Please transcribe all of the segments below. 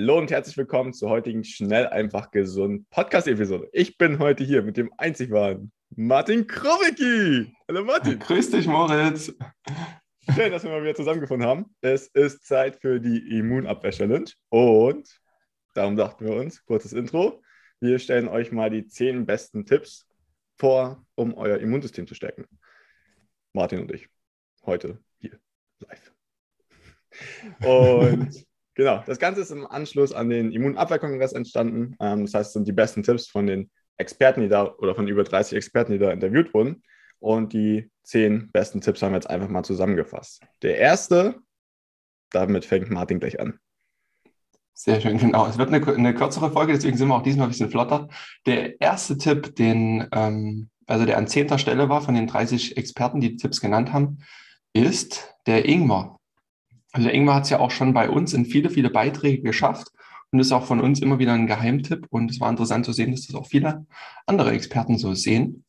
Hallo und herzlich willkommen zur heutigen Schnell einfach gesund Podcast-Episode. Ich bin heute hier mit dem einzig wahren Martin Krowicki. Hallo Martin. Grüß dich, Moritz. Schön, dass wir mal wieder zusammengefunden haben. Es ist Zeit für die Immunabwehr-Challenge und darum dachten wir uns, kurzes Intro. Wir stellen euch mal die zehn besten Tipps vor, um euer Immunsystem zu stärken. Martin und ich. Heute hier live. Und Genau, das Ganze ist im Anschluss an den Immunabwehrkongress entstanden. Ähm, das heißt, es sind die besten Tipps von den Experten, die da oder von über 30 Experten, die da interviewt wurden. Und die zehn besten Tipps haben wir jetzt einfach mal zusammengefasst. Der erste, damit fängt Martin gleich an. Sehr schön, genau. Es wird eine, eine kürzere Folge, deswegen sind wir auch diesmal ein bisschen flotter. Der erste Tipp, den, ähm, also der an zehnter Stelle war von den 30 Experten, die, die Tipps genannt haben, ist der Ingwer. Also Ingmar hat es ja auch schon bei uns in viele, viele Beiträge geschafft und ist auch von uns immer wieder ein Geheimtipp. Und es war interessant zu sehen, dass das auch viele andere Experten so sehen.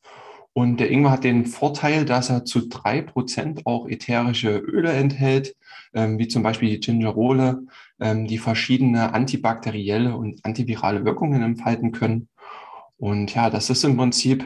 Und der Ingwer hat den Vorteil, dass er zu drei Prozent auch ätherische Öle enthält, ähm, wie zum Beispiel die Gingerole, ähm, die verschiedene antibakterielle und antivirale Wirkungen entfalten können. Und ja, das ist im Prinzip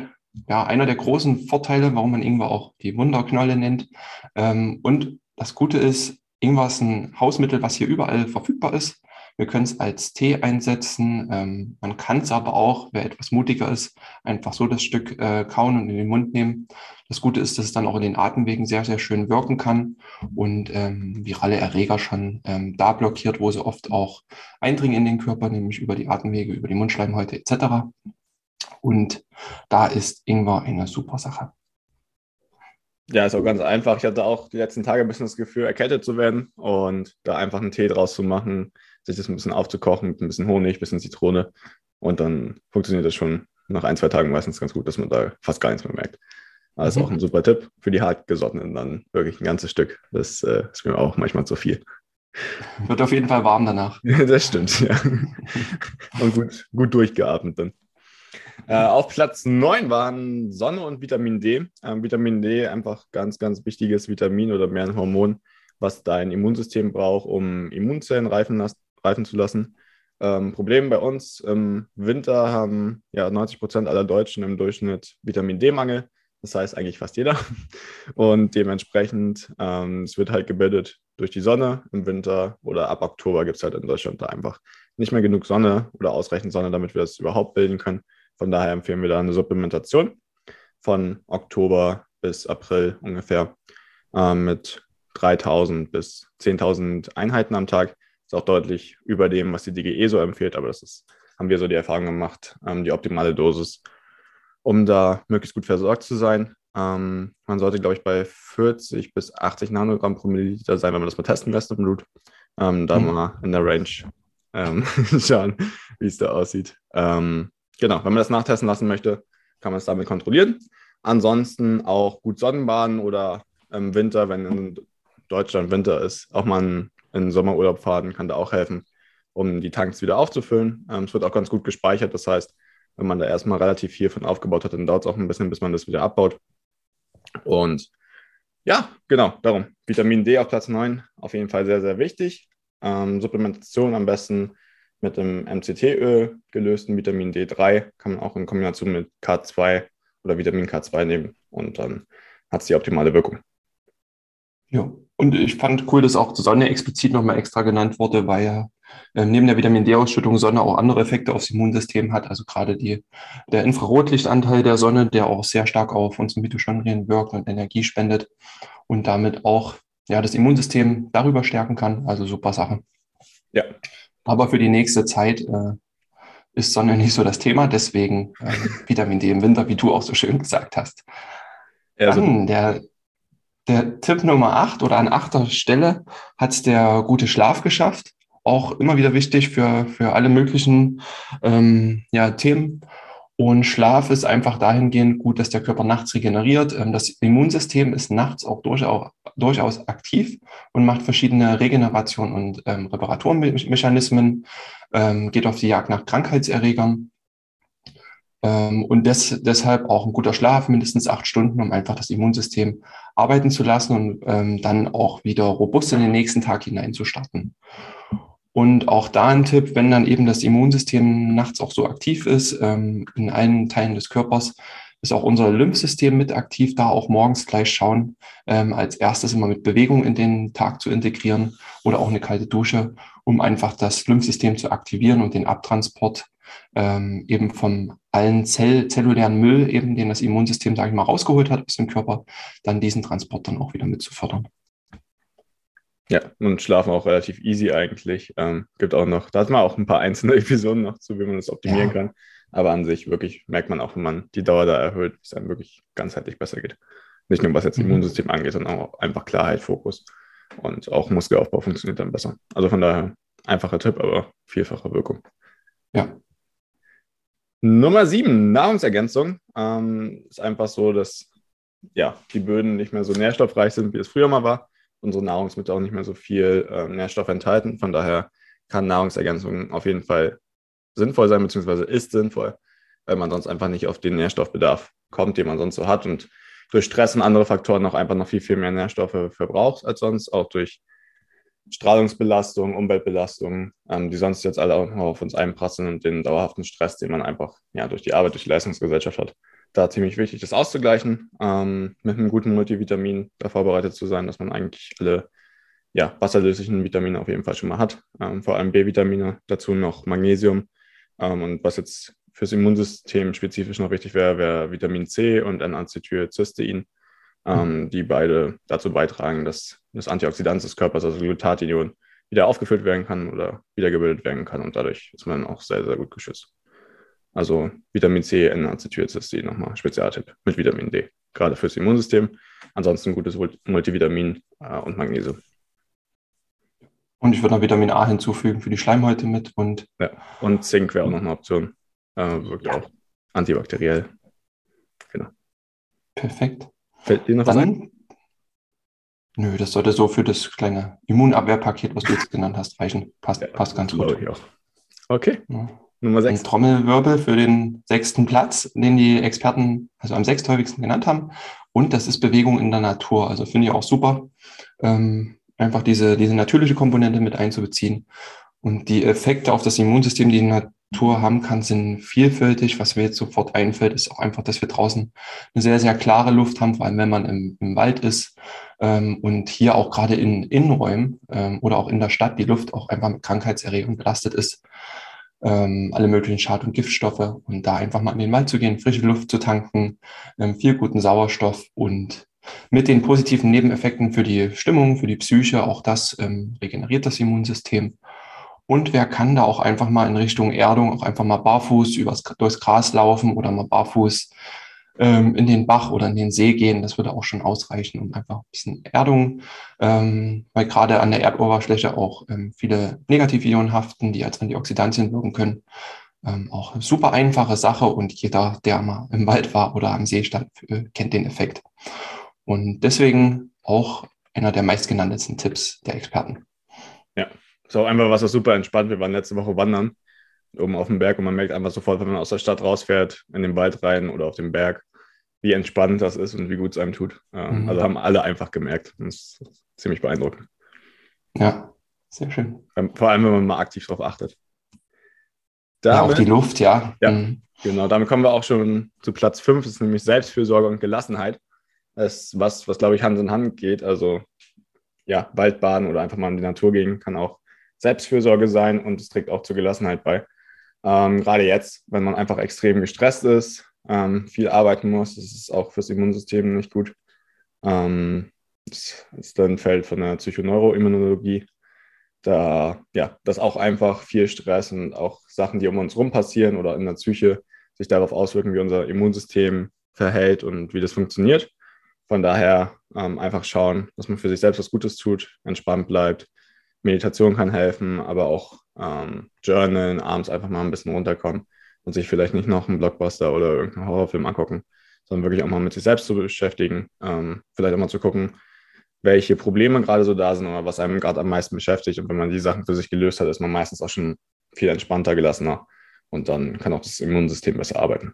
ja einer der großen Vorteile, warum man Ingwer auch die Wunderknolle nennt. Ähm, und das Gute ist, Ingwer ist ein Hausmittel, was hier überall verfügbar ist. Wir können es als Tee einsetzen. Ähm, man kann es aber auch, wer etwas mutiger ist, einfach so das Stück äh, kauen und in den Mund nehmen. Das Gute ist, dass es dann auch in den Atemwegen sehr, sehr schön wirken kann und ähm, virale Erreger schon ähm, da blockiert, wo sie oft auch eindringen in den Körper, nämlich über die Atemwege, über die Mundschleimhäute etc. Und da ist Ingwer eine super Sache. Ja, ist auch ganz einfach. Ich hatte auch die letzten Tage ein bisschen das Gefühl, erkältet zu werden und da einfach einen Tee draus zu machen, sich das ein bisschen aufzukochen mit ein bisschen Honig, ein bisschen Zitrone und dann funktioniert das schon nach ein, zwei Tagen meistens ganz gut, dass man da fast gar nichts mehr merkt. Also mhm. auch ein super Tipp für die hartgesottenen dann wirklich ein ganzes Stück. Das äh, ist mir auch manchmal zu viel. Wird auf jeden Fall warm danach. das stimmt, ja. Und gut, gut durchgeatmet dann. Äh, auf Platz 9 waren Sonne und Vitamin D. Ähm, Vitamin D einfach ganz, ganz wichtiges Vitamin oder mehr ein Hormon, was dein Immunsystem braucht, um Immunzellen reifen, reifen zu lassen. Ähm, Problem bei uns im Winter haben ja 90 Prozent aller Deutschen im Durchschnitt Vitamin D-Mangel. Das heißt eigentlich fast jeder. Und dementsprechend, ähm, es wird halt gebildet durch die Sonne im Winter oder ab Oktober gibt es halt in Deutschland da einfach nicht mehr genug Sonne oder ausreichend Sonne, damit wir das überhaupt bilden können. Von daher empfehlen wir da eine Supplementation von Oktober bis April ungefähr äh, mit 3000 bis 10.000 Einheiten am Tag. Ist auch deutlich über dem, was die DGE so empfiehlt, aber das ist, haben wir so die Erfahrung gemacht, ähm, die optimale Dosis, um da möglichst gut versorgt zu sein. Ähm, man sollte, glaube ich, bei 40 bis 80 Nanogramm pro Milliliter sein, wenn man das mal testen lässt im Blut. Ähm, da mhm. mal in der Range ähm, schauen, wie es da aussieht. Ähm, genau, wenn man das nachtesten lassen möchte, kann man es damit kontrollieren. Ansonsten auch gut Sonnenbaden oder im Winter, wenn in Deutschland Winter ist, auch mal in, in Sommerurlaub fahren, kann da auch helfen, um die Tanks wieder aufzufüllen. Ähm, es wird auch ganz gut gespeichert. Das heißt, wenn man da erstmal relativ viel von aufgebaut hat, dann dauert es auch ein bisschen, bis man das wieder abbaut. Und ja, genau, darum. Vitamin D auf Platz 9, auf jeden Fall sehr, sehr wichtig. Ähm, Supplementation am besten mit dem MCT-Öl gelösten Vitamin D3 kann man auch in Kombination mit K2 oder Vitamin K2 nehmen und dann hat es die optimale Wirkung. Ja, und ich fand cool, dass auch Sonne explizit nochmal extra genannt wurde, weil ja äh, neben der Vitamin D-Ausschüttung Sonne auch andere Effekte aufs Immunsystem hat. Also gerade die, der Infrarotlichtanteil der Sonne, der auch sehr stark auf unsere Mitochondrien wirkt und Energie spendet und damit auch ja, das Immunsystem darüber stärken kann. Also super Sache. Ja, aber für die nächste Zeit äh, ist Sonne nicht so das Thema, deswegen äh, Vitamin D im Winter, wie du auch so schön gesagt hast. Also, Dann der, der Tipp Nummer 8 oder an achter Stelle hat es der gute Schlaf geschafft. auch immer wieder wichtig für, für alle möglichen ähm, ja, Themen. Und Schlaf ist einfach dahingehend gut, dass der Körper nachts regeneriert. Ähm, das Immunsystem ist nachts auch durchaus, aktiv und macht verschiedene Regeneration- und ähm, Reparaturmechanismen, ähm, geht auf die Jagd nach Krankheitserregern. Ähm, und des, deshalb auch ein guter Schlaf, mindestens acht Stunden, um einfach das Immunsystem arbeiten zu lassen und ähm, dann auch wieder robust in den nächsten Tag hineinzustarten. Und auch da ein Tipp, wenn dann eben das Immunsystem nachts auch so aktiv ist, ähm, in allen Teilen des Körpers, ist auch unser Lymphsystem mit aktiv, da auch morgens gleich schauen, ähm, als erstes immer mit Bewegung in den Tag zu integrieren oder auch eine kalte Dusche, um einfach das Lymphsystem zu aktivieren und den Abtransport ähm, eben von allen Zell zellulären Müll, eben den das Immunsystem, sage ich mal, rausgeholt hat aus dem Körper, dann diesen Transport dann auch wieder mit zu fördern. Ja, und schlafen auch relativ easy eigentlich. Ähm, gibt auch noch, da hat man auch ein paar einzelne Episoden noch zu, wie man das optimieren ja. kann. Aber an sich wirklich merkt man auch, wenn man die Dauer da erhöht, wie es einem wirklich ganzheitlich besser geht. Nicht nur was jetzt mhm. Immunsystem angeht, sondern auch einfach Klarheit, Fokus. Und auch Muskelaufbau funktioniert dann besser. Also von daher einfacher Tipp, aber vielfache Wirkung. Ja. Nummer sieben, Nahrungsergänzung. Ähm, ist einfach so, dass ja, die Böden nicht mehr so nährstoffreich sind, wie es früher mal war unsere Nahrungsmittel auch nicht mehr so viel äh, Nährstoff enthalten. Von daher kann Nahrungsergänzung auf jeden Fall sinnvoll sein, beziehungsweise ist sinnvoll, weil man sonst einfach nicht auf den Nährstoffbedarf kommt, den man sonst so hat und durch Stress und andere Faktoren noch einfach noch viel, viel mehr Nährstoffe verbraucht als sonst, auch durch Strahlungsbelastung, Umweltbelastung, ähm, die sonst jetzt alle auch auf uns einprasseln und den dauerhaften Stress, den man einfach ja, durch die Arbeit, durch die Leistungsgesellschaft hat da ziemlich wichtig, das auszugleichen, ähm, mit einem guten Multivitamin da vorbereitet zu sein, dass man eigentlich alle ja, wasserlöslichen Vitamine auf jeden Fall schon mal hat, ähm, vor allem B-Vitamine, dazu noch Magnesium. Ähm, und was jetzt fürs Immunsystem spezifisch noch wichtig wäre, wäre Vitamin C und N-Acetylcystein, ähm, mhm. die beide dazu beitragen, dass das Antioxidant des Körpers, also Glutathion, wieder aufgefüllt werden kann oder wiedergebildet werden kann und dadurch ist man auch sehr, sehr gut geschützt. Also Vitamin C, N-Acetylcystein nochmal, Spezialtipp mit Vitamin D, gerade fürs Immunsystem. Ansonsten gutes Multivitamin äh, und Magnesium. Und ich würde noch Vitamin A hinzufügen für die Schleimhäute mit und. Ja, und Zink wäre auch noch eine Option. Äh, wirkt ja. auch antibakteriell. Genau. Perfekt. Fällt dir noch Dann, was ein? Nö, das sollte so für das kleine Immunabwehrpaket, was du jetzt genannt hast, reichen. Passt, ja, passt ganz gut. Ich auch. Okay. Ja. Nummer 6. Ein Trommelwirbel für den sechsten Platz, den die Experten also am sechsthäufigsten genannt haben. Und das ist Bewegung in der Natur. Also finde ich auch super, ähm, einfach diese, diese natürliche Komponente mit einzubeziehen. Und die Effekte auf das Immunsystem, die die Natur haben kann, sind vielfältig. Was mir jetzt sofort einfällt, ist auch einfach, dass wir draußen eine sehr, sehr klare Luft haben, vor allem wenn man im, im Wald ist. Ähm, und hier auch gerade in Innenräumen ähm, oder auch in der Stadt die Luft auch einfach mit Krankheitserregern belastet ist ähm, alle möglichen Schad- und Giftstoffe und da einfach mal in den Wald zu gehen, frische Luft zu tanken, ähm, viel guten Sauerstoff und mit den positiven Nebeneffekten für die Stimmung, für die Psyche, auch das ähm, regeneriert das Immunsystem. Und wer kann da auch einfach mal in Richtung Erdung, auch einfach mal barfuß übers, durchs Gras laufen oder mal barfuß ähm, in den Bach oder in den See gehen. Das würde auch schon ausreichen, um einfach ein bisschen Erdung, ähm, weil gerade an der Erdoberfläche auch ähm, viele Negativionen haften, die als Antioxidantien wirken können. Ähm, auch super einfache Sache und jeder, der mal im Wald war oder am See stand, äh, kennt den Effekt. Und deswegen auch einer der meistgenanntesten Tipps der Experten. Ja, so einfach was, was super entspannt. Wir waren letzte Woche wandern oben auf dem Berg und man merkt einfach sofort, wenn man aus der Stadt rausfährt, in den Wald rein oder auf dem Berg, wie entspannt das ist und wie gut es einem tut. Mhm. Also haben alle einfach gemerkt. Das ist ziemlich beeindruckend. Ja, sehr schön. Ähm, vor allem, wenn man mal aktiv darauf achtet. Damit, ja, auch die Luft, ja. Ja, mhm. genau. Damit kommen wir auch schon zu Platz 5, das ist nämlich Selbstfürsorge und Gelassenheit. Das ist was, was glaube ich Hand in Hand geht. Also ja, Waldbaden oder einfach mal in die Natur gehen kann auch Selbstfürsorge sein und es trägt auch zur Gelassenheit bei. Ähm, gerade jetzt, wenn man einfach extrem gestresst ist, ähm, viel arbeiten muss, das ist auch fürs Immunsystem nicht gut. Ähm, das ist ein Feld von der Psychoneuroimmunologie. Da, ja, das auch einfach viel Stress und auch Sachen, die um uns rum passieren oder in der Psyche sich darauf auswirken, wie unser Immunsystem verhält und wie das funktioniert. Von daher ähm, einfach schauen, dass man für sich selbst was Gutes tut, entspannt bleibt, Meditation kann helfen, aber auch ähm, Journalen, abends einfach mal ein bisschen runterkommen und sich vielleicht nicht noch einen Blockbuster oder irgendeinen Horrorfilm angucken, sondern wirklich auch mal mit sich selbst zu beschäftigen. Ähm, vielleicht auch mal zu gucken, welche Probleme gerade so da sind oder was einem gerade am meisten beschäftigt. Und wenn man die Sachen für sich gelöst hat, ist man meistens auch schon viel entspannter, gelassener und dann kann auch das Immunsystem besser arbeiten.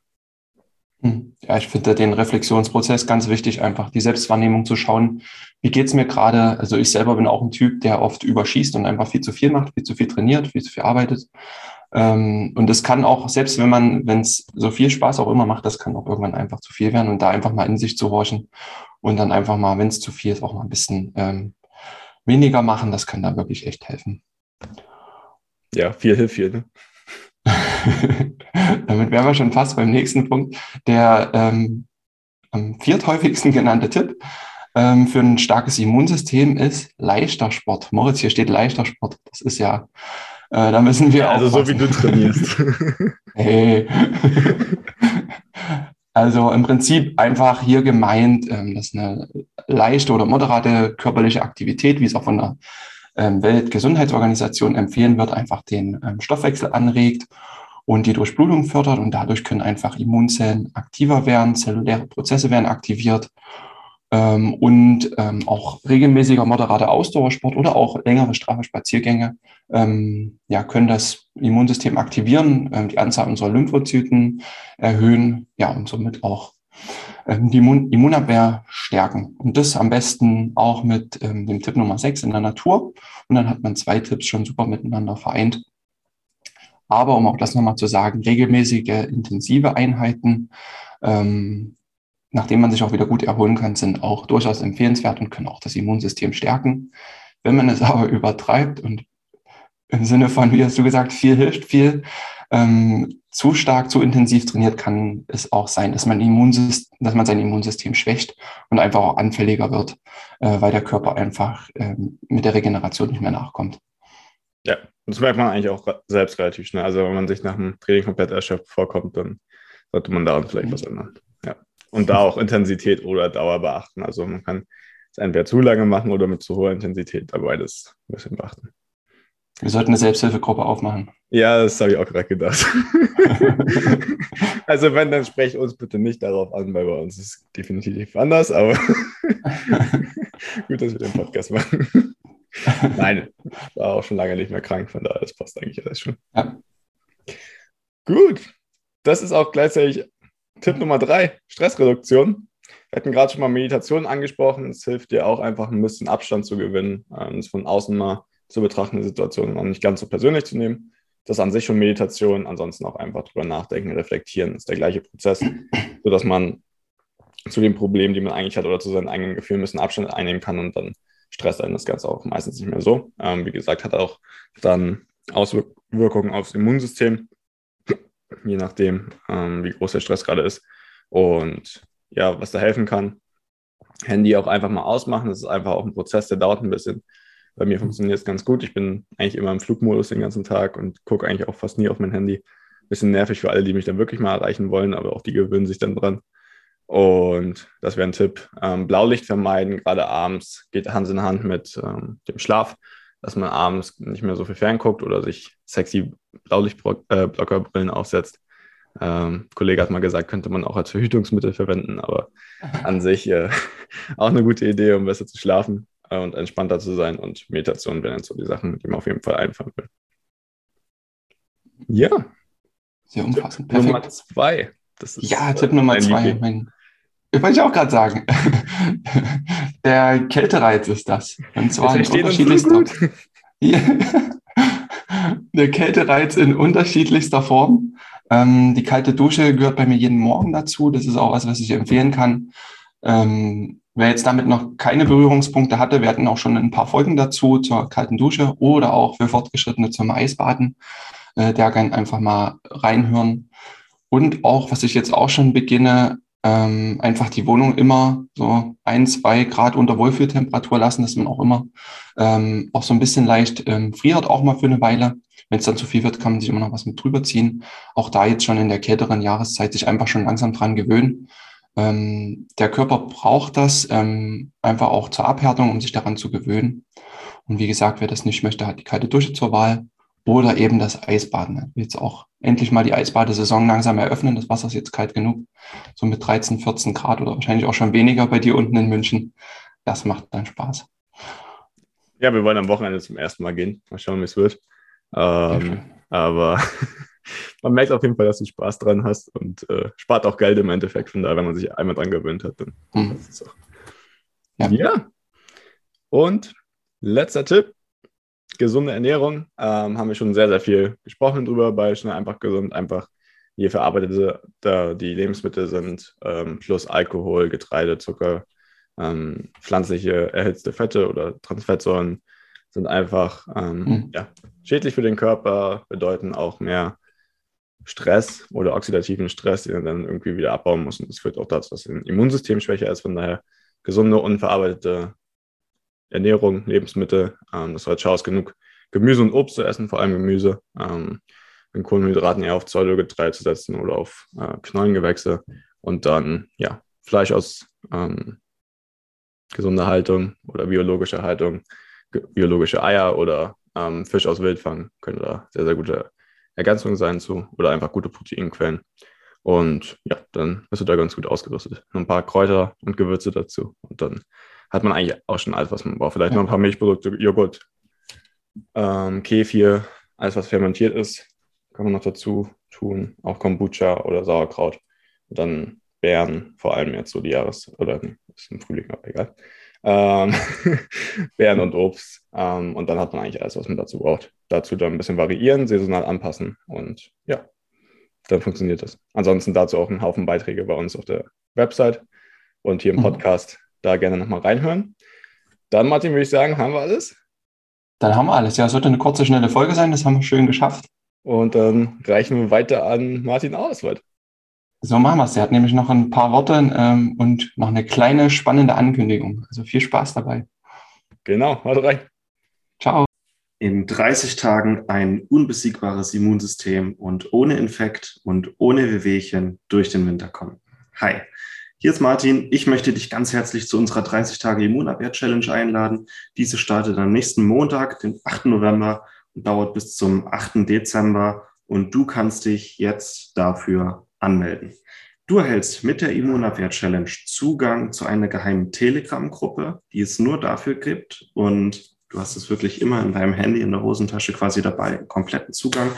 Hm. Ja, ich finde den Reflexionsprozess ganz wichtig, einfach die Selbstwahrnehmung zu schauen, wie geht's mir gerade. Also ich selber bin auch ein Typ, der oft überschießt und einfach viel zu viel macht, viel zu viel trainiert, viel zu viel arbeitet. Ähm, und das kann auch, selbst wenn man, wenn es so viel Spaß auch immer macht, das kann auch irgendwann einfach zu viel werden und da einfach mal in sich zu horchen und dann einfach mal, wenn es zu viel ist, auch mal ein bisschen ähm, weniger machen, das kann da wirklich echt helfen. Ja, viel hilft viel. Ne? Damit wären wir schon fast beim nächsten Punkt. Der ähm, am vierthäufigsten genannte Tipp ähm, für ein starkes Immunsystem ist leichter Sport. Moritz, hier steht leichter Sport. Das ist ja, äh, da müssen wir ja, Also aufpassen. so wie du trainierst. hey. Also im Prinzip einfach hier gemeint, ähm, dass eine leichte oder moderate körperliche Aktivität, wie es auch von der Weltgesundheitsorganisation empfehlen wird, einfach den ähm, Stoffwechsel anregt und die Durchblutung fördert und dadurch können einfach Immunzellen aktiver werden, zelluläre Prozesse werden aktiviert ähm, und ähm, auch regelmäßiger moderater Ausdauersport oder auch längere straffe Spaziergänge ähm, ja, können das Immunsystem aktivieren, ähm, die Anzahl unserer Lymphozyten erhöhen, ja, und somit auch ähm, die Immun Immunabwehr stärken. Und das am besten auch mit ähm, dem Tipp Nummer 6 in der Natur. Und dann hat man zwei Tipps schon super miteinander vereint. Aber um auch das nochmal zu sagen, regelmäßige intensive Einheiten, ähm, nachdem man sich auch wieder gut erholen kann, sind auch durchaus empfehlenswert und können auch das Immunsystem stärken. Wenn man es aber übertreibt und im Sinne von, wie hast du gesagt, viel hilft, viel ähm, zu stark, zu intensiv trainiert, kann es auch sein, dass man, Immunsystem, dass man sein Immunsystem schwächt und einfach auch anfälliger wird, äh, weil der Körper einfach äh, mit der Regeneration nicht mehr nachkommt. Ja, das merkt man eigentlich auch selbst relativ schnell. Also wenn man sich nach dem Training komplett erschöpft vorkommt, dann sollte man da vielleicht was ändern. Ja. Und da auch Intensität oder Dauer beachten. Also man kann es entweder zu lange machen oder mit zu hoher Intensität, aber beides ein bisschen beachten. Wir sollten eine Selbsthilfegruppe aufmachen. Ja, das habe ich auch gerade gedacht. also wenn, dann sprecht uns bitte nicht darauf an, weil bei uns ist es definitiv anders, aber gut, dass wir den Podcast machen. Nein, ich war auch schon lange nicht mehr krank, von daher, das passt eigentlich alles schon. Ja. Gut, das ist auch gleichzeitig Tipp Nummer drei, Stressreduktion. Wir hatten gerade schon mal Meditation angesprochen. Es hilft dir auch einfach ein bisschen Abstand zu gewinnen, ähm, von außen mal zu betrachtende Situation und nicht ganz so persönlich zu nehmen. Das ist an sich schon Meditation, ansonsten auch einfach drüber nachdenken, reflektieren, ist der gleiche Prozess, sodass man zu den Problemen, die man eigentlich hat oder zu seinen eigenen Gefühlen ein bisschen Abstand einnehmen kann und dann stresst einen das Ganze auch meistens nicht mehr so. Ähm, wie gesagt, hat auch dann Auswirkungen aufs Immunsystem, je nachdem, ähm, wie groß der Stress gerade ist. Und ja, was da helfen kann, Handy auch einfach mal ausmachen. Das ist einfach auch ein Prozess, der dauert ein bisschen. Bei mir funktioniert es ganz gut. Ich bin eigentlich immer im Flugmodus den ganzen Tag und gucke eigentlich auch fast nie auf mein Handy. Bisschen nervig für alle, die mich dann wirklich mal erreichen wollen, aber auch die gewöhnen sich dann dran. Und das wäre ein Tipp. Ähm, Blaulicht vermeiden, gerade abends, geht Hand in Hand mit ähm, dem Schlaf, dass man abends nicht mehr so viel fernguckt oder sich sexy Blaulichtblockerbrillen aufsetzt. Ähm, Kollege hat mal gesagt, könnte man auch als Verhütungsmittel verwenden, aber an sich äh, auch eine gute Idee, um besser zu schlafen und entspannter zu sein. Und Meditation wären so die Sachen, die mir auf jeden Fall einfallen will. Ja. Sehr umfassend. Tipp Nummer zwei. Ja, Tipp äh, Nummer zwei. Mein, ich wollte ich auch gerade sagen. Der Kältereiz ist das. Und zwar in unterschiedlichster, Der Kältereiz in unterschiedlichster Form. Ähm, die kalte Dusche gehört bei mir jeden Morgen dazu. Das ist auch was, was ich empfehlen kann. Ähm, Wer jetzt damit noch keine Berührungspunkte hatte, wir hatten auch schon ein paar Folgen dazu zur kalten Dusche oder auch für Fortgeschrittene zum Eisbaden. Äh, der kann einfach mal reinhören. Und auch, was ich jetzt auch schon beginne, ähm, einfach die Wohnung immer so ein, zwei Grad unter Wohlfühltemperatur lassen, dass man auch immer ähm, auch so ein bisschen leicht ähm, friert, auch mal für eine Weile. Wenn es dann zu viel wird, kann man sich immer noch was mit drüber ziehen. Auch da jetzt schon in der kälteren Jahreszeit sich einfach schon langsam dran gewöhnen. Ähm, der Körper braucht das ähm, einfach auch zur Abhärtung, um sich daran zu gewöhnen. Und wie gesagt, wer das nicht möchte, hat die kalte Dusche zur Wahl oder eben das Eisbaden. Jetzt auch endlich mal die Eisbadesaison langsam eröffnen. Das Wasser ist jetzt kalt genug, so mit 13, 14 Grad oder wahrscheinlich auch schon weniger bei dir unten in München. Das macht dann Spaß. Ja, wir wollen am Wochenende zum ersten Mal gehen. Mal schauen, wie es wird. Ähm, aber man merkt auf jeden Fall, dass du Spaß dran hast und äh, spart auch Geld im Endeffekt. Von daher, wenn man sich einmal dran gewöhnt hat, dann mhm. ist es auch. Ja. ja. Und letzter Tipp: gesunde Ernährung. Ähm, haben wir schon sehr, sehr viel gesprochen drüber bei Schnell einfach gesund. Einfach je verarbeitete da die Lebensmittel sind, ähm, plus Alkohol, Getreide, Zucker, ähm, pflanzliche erhitzte Fette oder Transfettsäuren sind einfach ähm, mhm. ja, schädlich für den Körper, bedeuten auch mehr Stress oder oxidativen Stress, den er dann irgendwie wieder abbauen muss. Und das führt auch dazu, dass das Immunsystem schwächer ist. Von daher gesunde, unverarbeitete Ernährung, Lebensmittel. Ähm, das heißt, schaust genug Gemüse und Obst zu essen, vor allem Gemüse. Ähm, mit Kohlenhydraten eher auf Pseudogetreide zu setzen oder auf äh, Knollengewächse. Und dann, ja, Fleisch aus ähm, gesunder Haltung oder biologischer Haltung, biologische Eier oder ähm, Fisch aus Wildfang können da sehr, sehr gute Ergänzungen sein zu oder einfach gute Proteinquellen. Und ja, dann bist du da ganz gut ausgerüstet. Noch ein paar Kräuter und Gewürze dazu. Und dann hat man eigentlich auch schon alles, was man braucht. Vielleicht ja. noch ein paar Milchprodukte, Joghurt, ähm, Kefir, alles, was fermentiert ist, kann man noch dazu tun. Auch Kombucha oder Sauerkraut. Und dann Beeren, vor allem jetzt so die Jahres- oder ist im Frühling, aber egal. Ähm, Beeren und Obst. Ähm, und dann hat man eigentlich alles, was man dazu braucht. Dazu dann ein bisschen variieren, saisonal anpassen und ja, dann funktioniert das. Ansonsten dazu auch ein Haufen Beiträge bei uns auf der Website und hier im mhm. Podcast. Mhm. Da gerne nochmal reinhören. Dann, Martin, würde ich sagen, haben wir alles? Dann haben wir alles. Ja, es sollte eine kurze, schnelle Folge sein. Das haben wir schön geschafft. Und dann reichen wir weiter an Martin Auswald. So machen wir es. Er hat nämlich noch ein paar Worte ähm, und noch eine kleine spannende Ankündigung. Also viel Spaß dabei. Genau, haut rein. Ciao. In 30 Tagen ein unbesiegbares Immunsystem und ohne Infekt und ohne Wehwehchen durch den Winter kommen. Hi, hier ist Martin. Ich möchte dich ganz herzlich zu unserer 30 Tage Immunabwehr-Challenge einladen. Diese startet am nächsten Montag, den 8. November und dauert bis zum 8. Dezember. Und du kannst dich jetzt dafür anmelden. Du erhältst mit der Immunabwehr-Challenge Zugang zu einer geheimen Telegram-Gruppe, die es nur dafür gibt. Und du hast es wirklich immer in deinem Handy, in der Hosentasche quasi dabei, kompletten Zugang.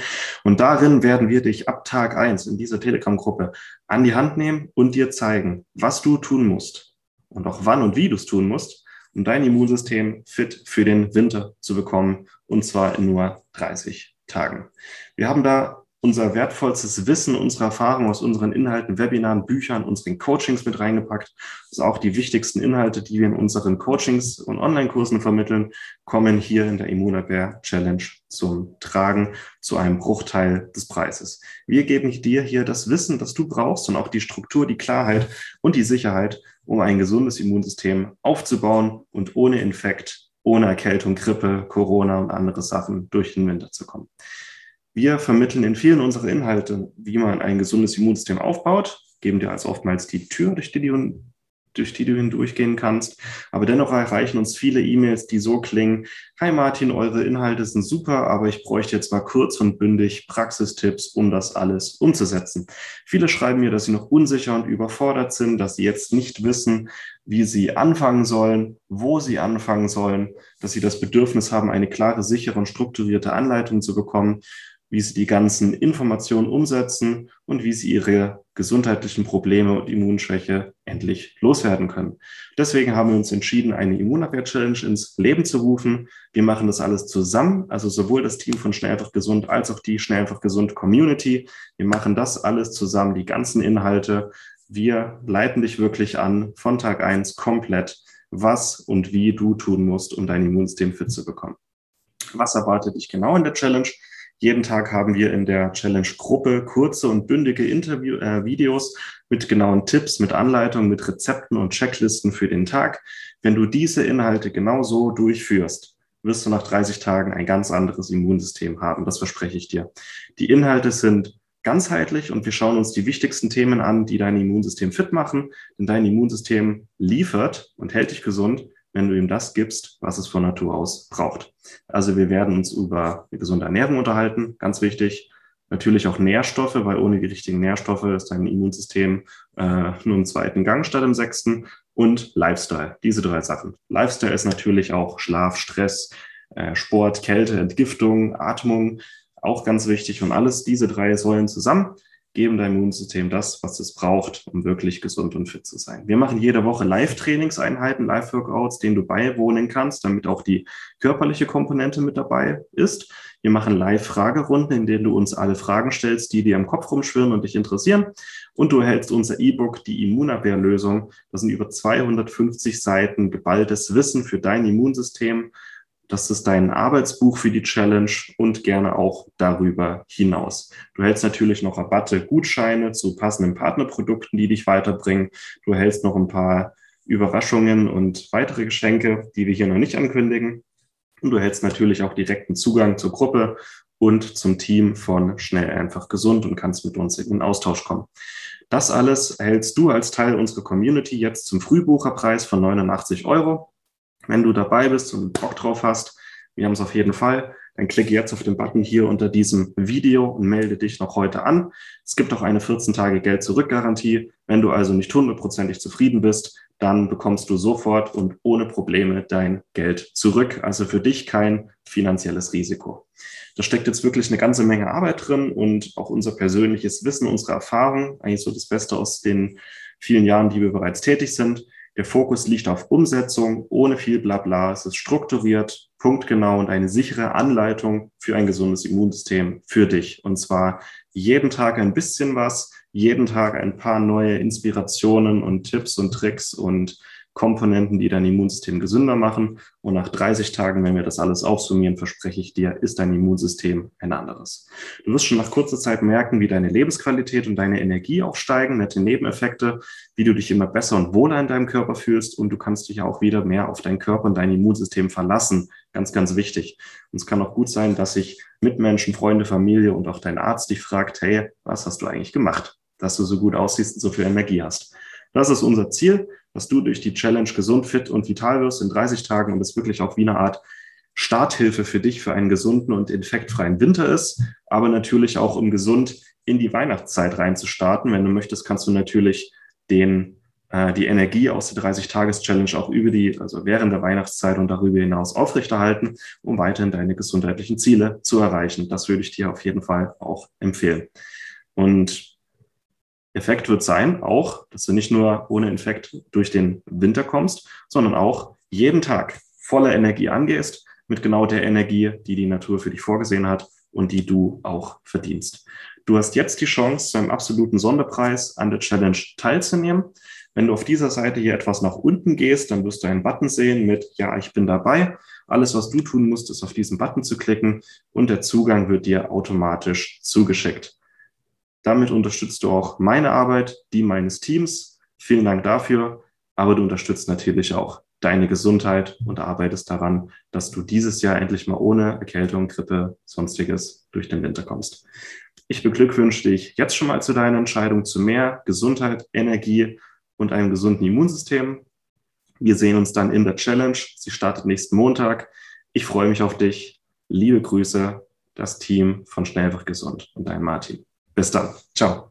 Und darin werden wir dich ab Tag eins in dieser Telegram-Gruppe an die Hand nehmen und dir zeigen, was du tun musst und auch wann und wie du es tun musst, um dein Immunsystem fit für den Winter zu bekommen. Und zwar in nur 30 Tagen. Wir haben da unser wertvollstes Wissen, unsere Erfahrungen aus unseren Inhalten, Webinaren, Büchern, unseren Coachings mit reingepackt. Also auch die wichtigsten Inhalte, die wir in unseren Coachings und Online-Kursen vermitteln, kommen hier in der Immunabwehr Challenge zum Tragen zu einem Bruchteil des Preises. Wir geben dir hier das Wissen, das du brauchst und auch die Struktur, die Klarheit und die Sicherheit, um ein gesundes Immunsystem aufzubauen und ohne Infekt, ohne Erkältung, Grippe, Corona und andere Sachen durch den Winter zu kommen. Wir vermitteln in vielen unserer Inhalte, wie man ein gesundes Immunsystem aufbaut, geben dir also oftmals die Tür, durch die du, durch die du hindurchgehen kannst. Aber dennoch erreichen uns viele E-Mails, die so klingen, Hi Martin, eure Inhalte sind super, aber ich bräuchte jetzt mal kurz und bündig Praxistipps, um das alles umzusetzen. Viele schreiben mir, dass sie noch unsicher und überfordert sind, dass sie jetzt nicht wissen, wie sie anfangen sollen, wo sie anfangen sollen, dass sie das Bedürfnis haben, eine klare, sichere und strukturierte Anleitung zu bekommen wie sie die ganzen Informationen umsetzen und wie sie ihre gesundheitlichen Probleme und Immunschwäche endlich loswerden können. Deswegen haben wir uns entschieden, eine Immunabwehr-Challenge ins Leben zu rufen. Wir machen das alles zusammen, also sowohl das Team von Schnell einfach gesund als auch die Schnell einfach gesund Community. Wir machen das alles zusammen, die ganzen Inhalte. Wir leiten dich wirklich an von Tag eins komplett, was und wie du tun musst, um dein Immunsystem fit zu bekommen. Was erwartet dich genau in der Challenge? Jeden Tag haben wir in der Challenge-Gruppe kurze und bündige Interview-Videos äh, mit genauen Tipps, mit Anleitungen, mit Rezepten und Checklisten für den Tag. Wenn du diese Inhalte genau so durchführst, wirst du nach 30 Tagen ein ganz anderes Immunsystem haben. Das verspreche ich dir. Die Inhalte sind ganzheitlich und wir schauen uns die wichtigsten Themen an, die dein Immunsystem fit machen. Denn dein Immunsystem liefert und hält dich gesund, wenn du ihm das gibst, was es von Natur aus braucht. Also wir werden uns über eine gesunde Ernährung unterhalten, ganz wichtig. Natürlich auch Nährstoffe, weil ohne die richtigen Nährstoffe ist dein Immunsystem äh, nur im zweiten Gang statt im sechsten. Und Lifestyle, diese drei Sachen. Lifestyle ist natürlich auch Schlaf, Stress, äh, Sport, Kälte, Entgiftung, Atmung, auch ganz wichtig. Und alles diese drei Säulen zusammen geben deinem Immunsystem das, was es braucht, um wirklich gesund und fit zu sein. Wir machen jede Woche Live-Trainingseinheiten, Live-Workouts, denen du beiwohnen kannst, damit auch die körperliche Komponente mit dabei ist. Wir machen Live-Fragerunden, in denen du uns alle Fragen stellst, die dir im Kopf rumschwirren und dich interessieren. Und du erhältst unser E-Book, die Immunabwehrlösung. Das sind über 250 Seiten geballtes Wissen für dein Immunsystem, das ist dein Arbeitsbuch für die Challenge und gerne auch darüber hinaus. Du hältst natürlich noch Rabatte, Gutscheine zu passenden Partnerprodukten, die dich weiterbringen. Du hältst noch ein paar Überraschungen und weitere Geschenke, die wir hier noch nicht ankündigen. Und du hältst natürlich auch direkten Zugang zur Gruppe und zum Team von Schnell einfach gesund und kannst mit uns in den Austausch kommen. Das alles erhältst du als Teil unserer Community jetzt zum Frühbucherpreis von 89 Euro. Wenn du dabei bist und Bock drauf hast, wir haben es auf jeden Fall, dann klicke jetzt auf den Button hier unter diesem Video und melde dich noch heute an. Es gibt auch eine 14 Tage Geld-Zurück-Garantie. Wenn du also nicht hundertprozentig zufrieden bist, dann bekommst du sofort und ohne Probleme dein Geld zurück. Also für dich kein finanzielles Risiko. Da steckt jetzt wirklich eine ganze Menge Arbeit drin und auch unser persönliches Wissen, unsere Erfahrung, eigentlich so das Beste aus den vielen Jahren, die wir bereits tätig sind. Der Fokus liegt auf Umsetzung, ohne viel Blabla. Es ist strukturiert, punktgenau und eine sichere Anleitung für ein gesundes Immunsystem für dich. Und zwar jeden Tag ein bisschen was, jeden Tag ein paar neue Inspirationen und Tipps und Tricks und Komponenten, die dein Immunsystem gesünder machen. Und nach 30 Tagen, wenn wir das alles aufsummieren, verspreche ich dir, ist dein Immunsystem ein anderes. Du wirst schon nach kurzer Zeit merken, wie deine Lebensqualität und deine Energie auch steigen, nette Nebeneffekte, wie du dich immer besser und wohler in deinem Körper fühlst und du kannst dich auch wieder mehr auf deinen Körper und dein Immunsystem verlassen. Ganz, ganz wichtig. Und es kann auch gut sein, dass sich Mitmenschen, Freunde, Familie und auch dein Arzt dich fragt, hey, was hast du eigentlich gemacht, dass du so gut aussiehst und so viel Energie hast. Das ist unser Ziel dass du durch die Challenge gesund, fit und vital wirst in 30 Tagen und es wirklich auch wie eine Art Starthilfe für dich für einen gesunden und infektfreien Winter ist, aber natürlich auch um gesund in die Weihnachtszeit reinzustarten. Wenn du möchtest, kannst du natürlich den, äh, die Energie aus der 30-Tages-Challenge auch über die, also während der Weihnachtszeit und darüber hinaus aufrechterhalten, um weiterhin deine gesundheitlichen Ziele zu erreichen. Das würde ich dir auf jeden Fall auch empfehlen. Und Effekt wird sein, auch, dass du nicht nur ohne Infekt durch den Winter kommst, sondern auch jeden Tag voller Energie angehst, mit genau der Energie, die die Natur für dich vorgesehen hat und die du auch verdienst. Du hast jetzt die Chance, zu einem absoluten Sonderpreis an der Challenge teilzunehmen. Wenn du auf dieser Seite hier etwas nach unten gehst, dann wirst du einen Button sehen mit Ja, ich bin dabei. Alles, was du tun musst, ist auf diesen Button zu klicken und der Zugang wird dir automatisch zugeschickt. Damit unterstützt du auch meine Arbeit, die meines Teams. Vielen Dank dafür. Aber du unterstützt natürlich auch deine Gesundheit und arbeitest daran, dass du dieses Jahr endlich mal ohne Erkältung, Grippe, sonstiges durch den Winter kommst. Ich beglückwünsche dich jetzt schon mal zu deiner Entscheidung zu mehr Gesundheit, Energie und einem gesunden Immunsystem. Wir sehen uns dann in der Challenge. Sie startet nächsten Montag. Ich freue mich auf dich. Liebe Grüße, das Team von Schnellfach Gesund und dein Martin. Bis dann. Ciao.